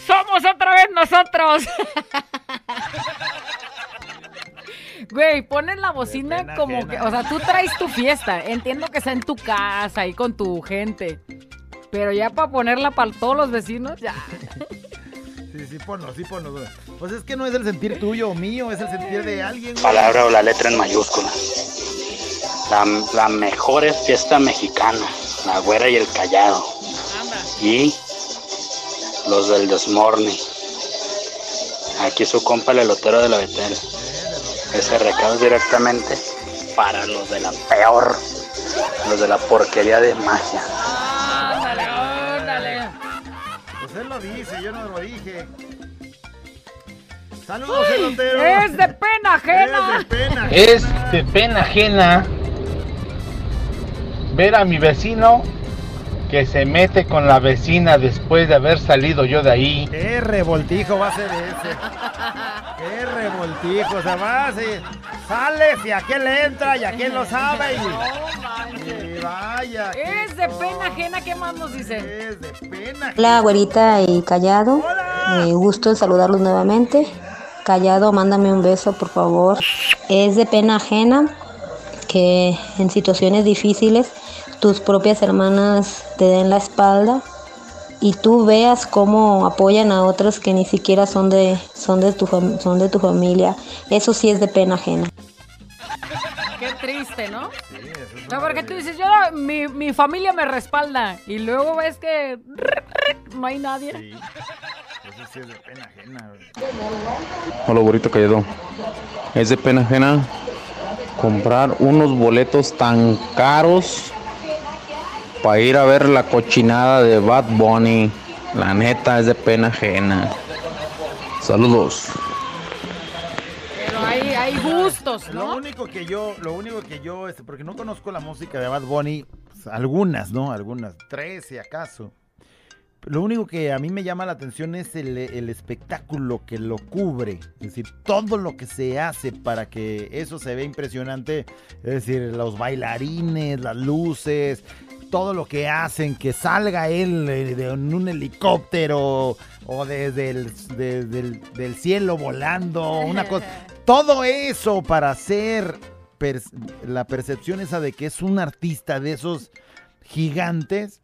somos otra vez nosotros. (laughs) Güey, pones la bocina pena como ajena. que, o sea, tú traes tu fiesta. Entiendo que sea en tu casa y con tu gente. Pero ya para ponerla para todos los vecinos, ya. Sí, sí, ponlo, sí, ponlo. Pues es que no es el sentir tuyo o mío, es el sentir de alguien. güey. palabra o la letra en mayúscula. La, la mejor es fiesta mexicana. la güera y el callado. Y los del desmorne. Aquí su compa el elotero de la Betel. Ese recado es directamente para los de la peor, los de la porquería de magia. Ándale, ándale. Pues él lo dice, yo no lo dije. Saludos, Uy, elotero. es de pena ajena. Es de pena. Es de pena ajena ver a mi vecino que se mete con la vecina después de haber salido yo de ahí. Qué revoltijo va a ser ese. Qué revoltijo. O sea, va, se- sales y aquel entra y aquel lo sabe. Y, y vaya. Es de pena ajena, ¿qué más nos dicen? Es de pena. Hola, güerita y Callado. Eh, gusto en saludarlos nuevamente. Callado, mándame un beso, por favor. Es de pena ajena que en situaciones difíciles tus propias hermanas te den la espalda y tú veas cómo apoyan a otras que ni siquiera son de son de tu son de tu familia. Eso sí es de pena ajena. Qué triste, ¿no? No, porque tú dices, yo, mi, mi familia me respalda. Y luego ves que no hay nadie. Eso sí es de pena ajena. Hola, burrito callado. Es de pena ajena comprar unos boletos tan caros para ir a ver la cochinada de Bad Bunny. La neta es de pena ajena. Saludos. Pero hay, hay gustos, Lo ¿no? único que yo, lo único que yo, este, porque no conozco la música de Bad Bunny, pues, algunas, ¿no? Algunas, tres si acaso. Lo único que a mí me llama la atención es el, el espectáculo que lo cubre. Es decir, todo lo que se hace para que eso se vea impresionante. Es decir, los bailarines, las luces, todo lo que hacen, que salga él eh, en un helicóptero o desde el, desde el- del cielo volando, una (laughs) cosa. Todo eso para hacer per- la percepción esa de que es un artista de esos gigantes,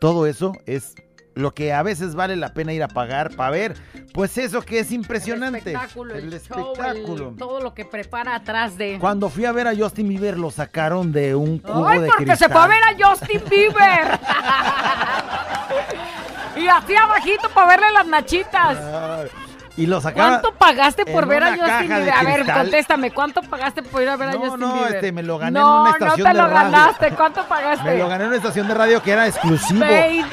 todo eso es lo que a veces vale la pena ir a pagar para ver, pues eso que es impresionante. espectáculo, el, El show, espectáculo. el- todo lo que prepara atrás de. Cuando fui a ver a Justin Bieber lo sacaron de un cubo Ay, de porque cristal. se fue a ver a Justin Bieber. (laughs) y así abajito para verle las nachitas. Ay, Y lo sacaron. ¿Cuánto pagaste por en ver a Justin Bieber? A ver, contéstame, ¿cuánto pagaste por ir a ver a No, Justin no, Bieber? este, me lo gané en no, una estación No, te de lo radio. ganaste. ¿Cuánto pagaste? Me lo gané en una estación de radio que era exclusivo. 20.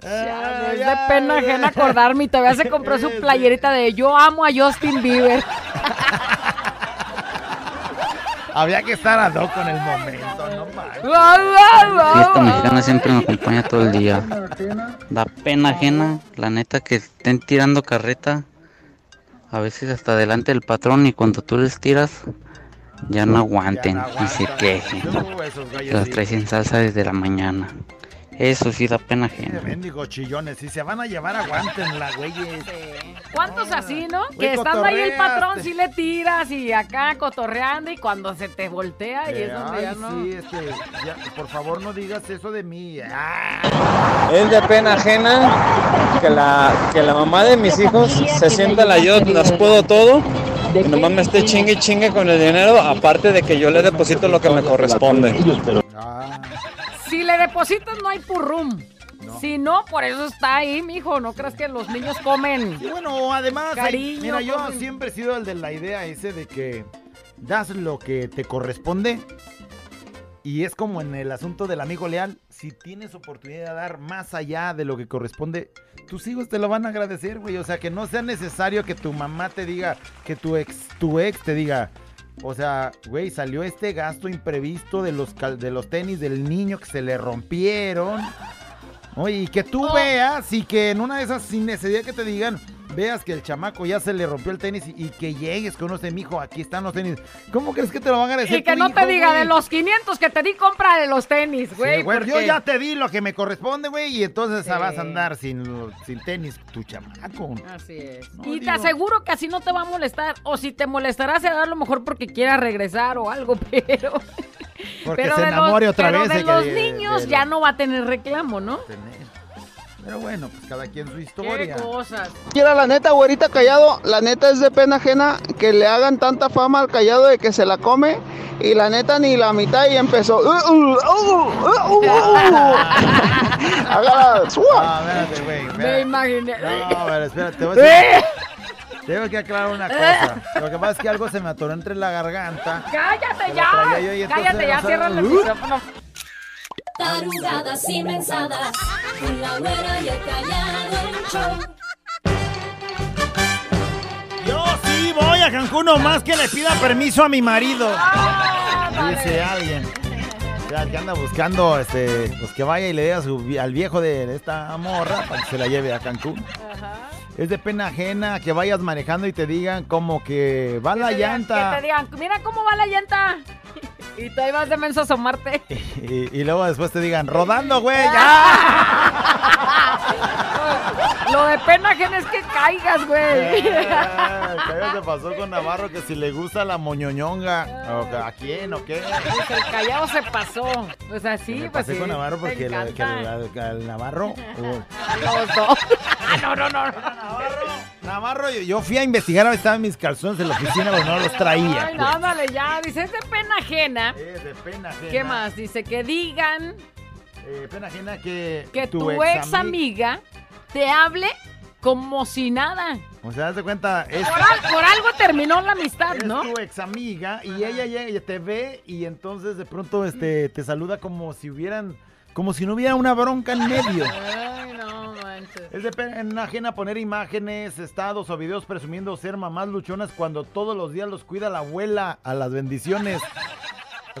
Chale, es de pena ajena acordarme y todavía se compró su (laughs) playerita de Yo amo a Justin Bieber. (laughs) Había que estar ad hoc con el momento, no manches. Fiesta mexicana siempre me acompaña todo el día. Da pena ajena, la neta, que estén tirando carreta. A veces hasta delante del patrón y cuando tú les tiras, ya no aguanten y se quejen. Las traes en salsa desde la mañana. Eso sí da pena ajena. Mendigo chillones, si se van a llevar, aguántenla, güeyes. ¿Cuántos así, no? Güey, que estando ahí el patrón, te- sí le tiras y acá cotorreando y cuando se te voltea y es donde ya no. sí, este, ya, por favor no digas eso de mí. Ah. Es de pena ajena que la, que la mamá de mis hijos se sienta la yo, las puedo todo, y nomás me esté chingue y chingue con el dinero, aparte de que yo le deposito lo que me corresponde. Si le depositas no hay purrum. Si no, por eso está ahí, mijo. No creas que los niños comen. Y bueno, además, Cariño, mira, yo comen. siempre he sido el de la idea ese de que das lo que te corresponde. Y es como en el asunto del amigo leal, si tienes oportunidad de dar más allá de lo que corresponde, tus hijos te lo van a agradecer, güey. O sea, que no sea necesario que tu mamá te diga, que tu ex, tu ex te diga, o sea, güey, salió este gasto imprevisto de los, cal- de los tenis del niño que se le rompieron. Oye, y que tú veas y que en una de esas, sin necesidad que te digan, veas que el chamaco ya se le rompió el tenis y, y que llegues con de mijo, aquí están los tenis. ¿Cómo crees que te lo van a agradecer? Y que tu no te diga güey? de los 500 que te di, compra de los tenis, Sí, güey. Yo porque- ya te di lo que me corresponde, güey, y entonces Sí. vas a andar sin, sin tenis, tu chamaco. Así es. No, y te aseguro que así no te va a molestar. O si te molestará, será a lo mejor porque quiera regresar o algo, (laughs) pero. Porque pero se de los- enamore otra pero vez. De de que- los de- niños de ya no va a tener reclamo, ¿no? Pero bueno, pues cada quien su Qué historia. cosas. Quiera la neta, güerita callado, la neta es de pena ajena que le hagan tanta fama al callado de que se la come Y la neta ni la mitad y empezó. "Uh, uh, uh, uh, uh, uh". (laughs) ¡sua! Ah, espérate, güey. Me imaginé. No, a ver, espérate. Te voy a decir- (laughs) Tengo que aclarar una cosa. Lo que pasa es que algo se me atoró entre la garganta. (laughs) ¡Cállate ya! yo entonces, ¡Cállate ya! Cierra el uh. micrófono. Tarugadas y mensadas, con la güera y el callado el show. Yo sí voy a Cancún nomás que le pida permiso a mi marido. Dice alguien. Sea, que anda buscando, este, pues que vaya y le diga a su vi- al viejo de esta morra para que se la lleve a Cancún. Es de pena ajena que vayas manejando y te digan como que va la digan- llanta. Que te digan, mira cómo va la llanta. Y tú ahí vas de menso a asomarte. (laughs) Y, y luego después te digan, rodando, güey, (laughs) (laughs) Lo de pena ajena es que caigas, güey. Ah, ¿Qué se pasó con Navarro? Que si le gusta la moñoñonga. ¿O ¿A quién o qué? Pues el callado se pasó. Pues así, Me pues pasé sí. con Navarro porque el Navarro. (laughs) Los dos. Ah, no, no, no. Navarro, yo, yo fui a investigar, ahora estaban mis calzones en la oficina, pero no los traía. Ay, pues. no, ándale ya. Dice, es de pena ajena. Es de pena ajena. ¿Qué más? Dice que digan Eh, pena ajena que, que tu, ex amiga te hable como si nada. O sea, de cuenta, es, Por, al- por algo terminó la amistad, es ¿no? tu ex amiga y ella y te ve y entonces de pronto este, te saluda como si hubieran, como si no hubiera una bronca en medio. Ay, no manches. Es de pena ajena poner imágenes, estados o videos presumiendo ser mamás luchonas cuando todos los días los cuida la abuela a las bendiciones.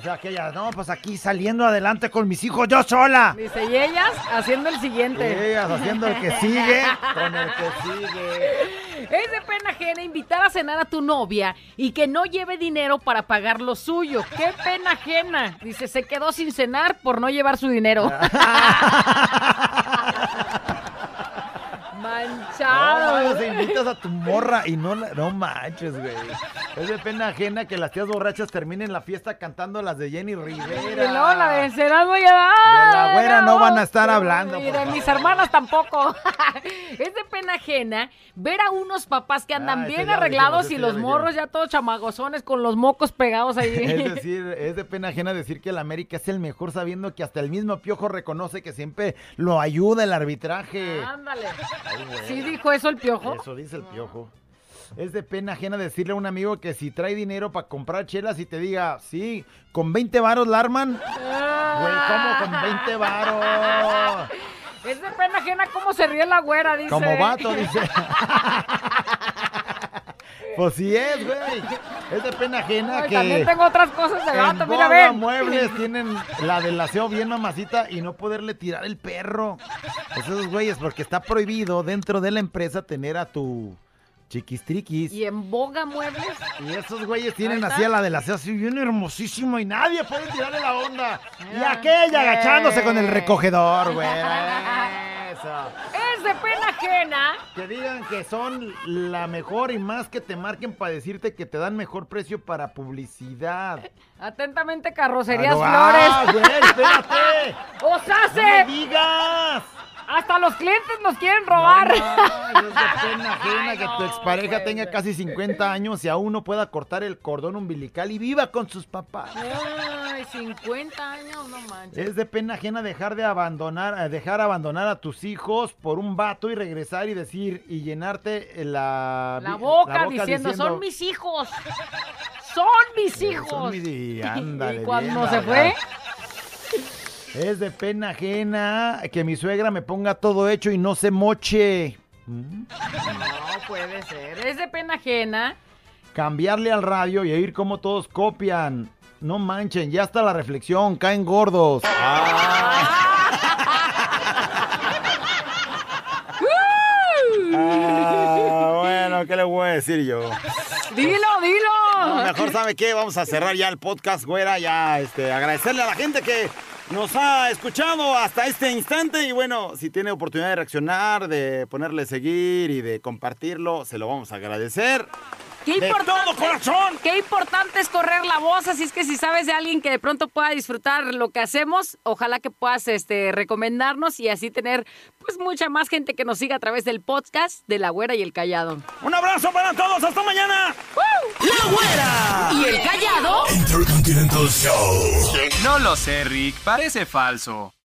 O sea, que ella, no, pues aquí saliendo adelante con mis hijos yo sola. Dice, y ellas haciendo el siguiente. Y ellas haciendo el que (laughs) sigue con el que sigue. Es de pena ajena invitar a cenar a tu novia y que no lleve dinero para pagar lo suyo. ¡Qué pena ajena! Dice, se quedó sin cenar por no llevar su dinero. (laughs) No, Manchado. vayas, invitas a tu morra y no la- no manches, güey. Es de pena ajena que las tías borrachas terminen la fiesta cantando las de Jenny Rivera. Y luego la de voy a dar. De la güera no van a estar hablando, Y de mis hermanas tampoco. (laughs) es de pena ajena ver a unos papás que andan Ah, bien arreglados dijimos, y los lo morros ya todos chamagozones con los mocos pegados ahí. Es (laughs) decir, es de pena ajena decir que el América es el mejor sabiendo que hasta el mismo Piojo reconoce que siempre lo ayuda el arbitraje. Ándale. Ay. ¿Sí dijo eso el piojo? Eso dice el Piojo. Es de pena ajena decirle a un amigo que si trae dinero para comprar chelas y te diga, sí, con 20 varos la arman. Güey, ¿cómo con 20 varos? Es de pena ajena cómo se ríe la güera, dice. Como vato, dice. (laughs) Pues sí es, güey. Es de pena ajena Ay, que... También tengo otras cosas de gato, mira, ven. Muebles tienen la del aseo bien mamacita y no poderle tirar el perro. Esos güeyes, porque está prohibido dentro de la empresa tener a tu chiquistriquis. Y en Boga Muebles. Y esos güeyes tienen así a la del aseo así bien hermosísimo y nadie puede tirarle la onda. Y aquella agachándose con el recogedor, güey. (laughs) Eso. Es de pena ajena. Que digan que son la mejor y más que te marquen para decirte que te dan mejor precio para publicidad. Atentamente, carrocerías Ah, flores. güey, espérate. (laughs) ¡Os ¡No hace! me digas! Hasta los clientes nos quieren robar. No, es de pena ajena que tu expareja tenga casi 50 años y aún no pueda cortar el cordón umbilical y viva con sus papás. Ay, 50 años, no manches. Es de pena ajena dejar de abandonar, eh, dejar abandonar a tus hijos por un vato y regresar y decir y llenarte la, La vi- boca, diciendo, son mis hijos. (laughs) Son mis hijos. Son mis- (laughs) y ándale, Y cuando bien, se fue, Es de pena ajena que mi suegra me ponga todo hecho y no se moche. ¿Mm? no puede ser. Es de pena ajena. Cambiarle al radio y oír cómo todos copian. No manchen, ya está la reflexión, caen gordos. Ah, bueno, ¿qué le voy a decir yo? Dilo, dilo. No, mejor sabe qué, vamos a cerrar ya el podcast, güera, ya este, agradecerle a la gente que nos ha escuchado hasta este instante y bueno, si tiene oportunidad de reaccionar, de ponerle seguir y de compartirlo, se lo vamos a agradecer. Qué De todo corazón. Qué importante es correr la voz, así es que si sabes de alguien que de pronto pueda disfrutar lo que hacemos, ojalá que puedas este, recomendarnos y así tener pues mucha más gente que nos siga a través del podcast de La Güera y el Callado. Un abrazo para todos, hasta mañana. La Güera. ¿Y el Callado? Intercontinental Show. No lo sé, Rick, parece falso.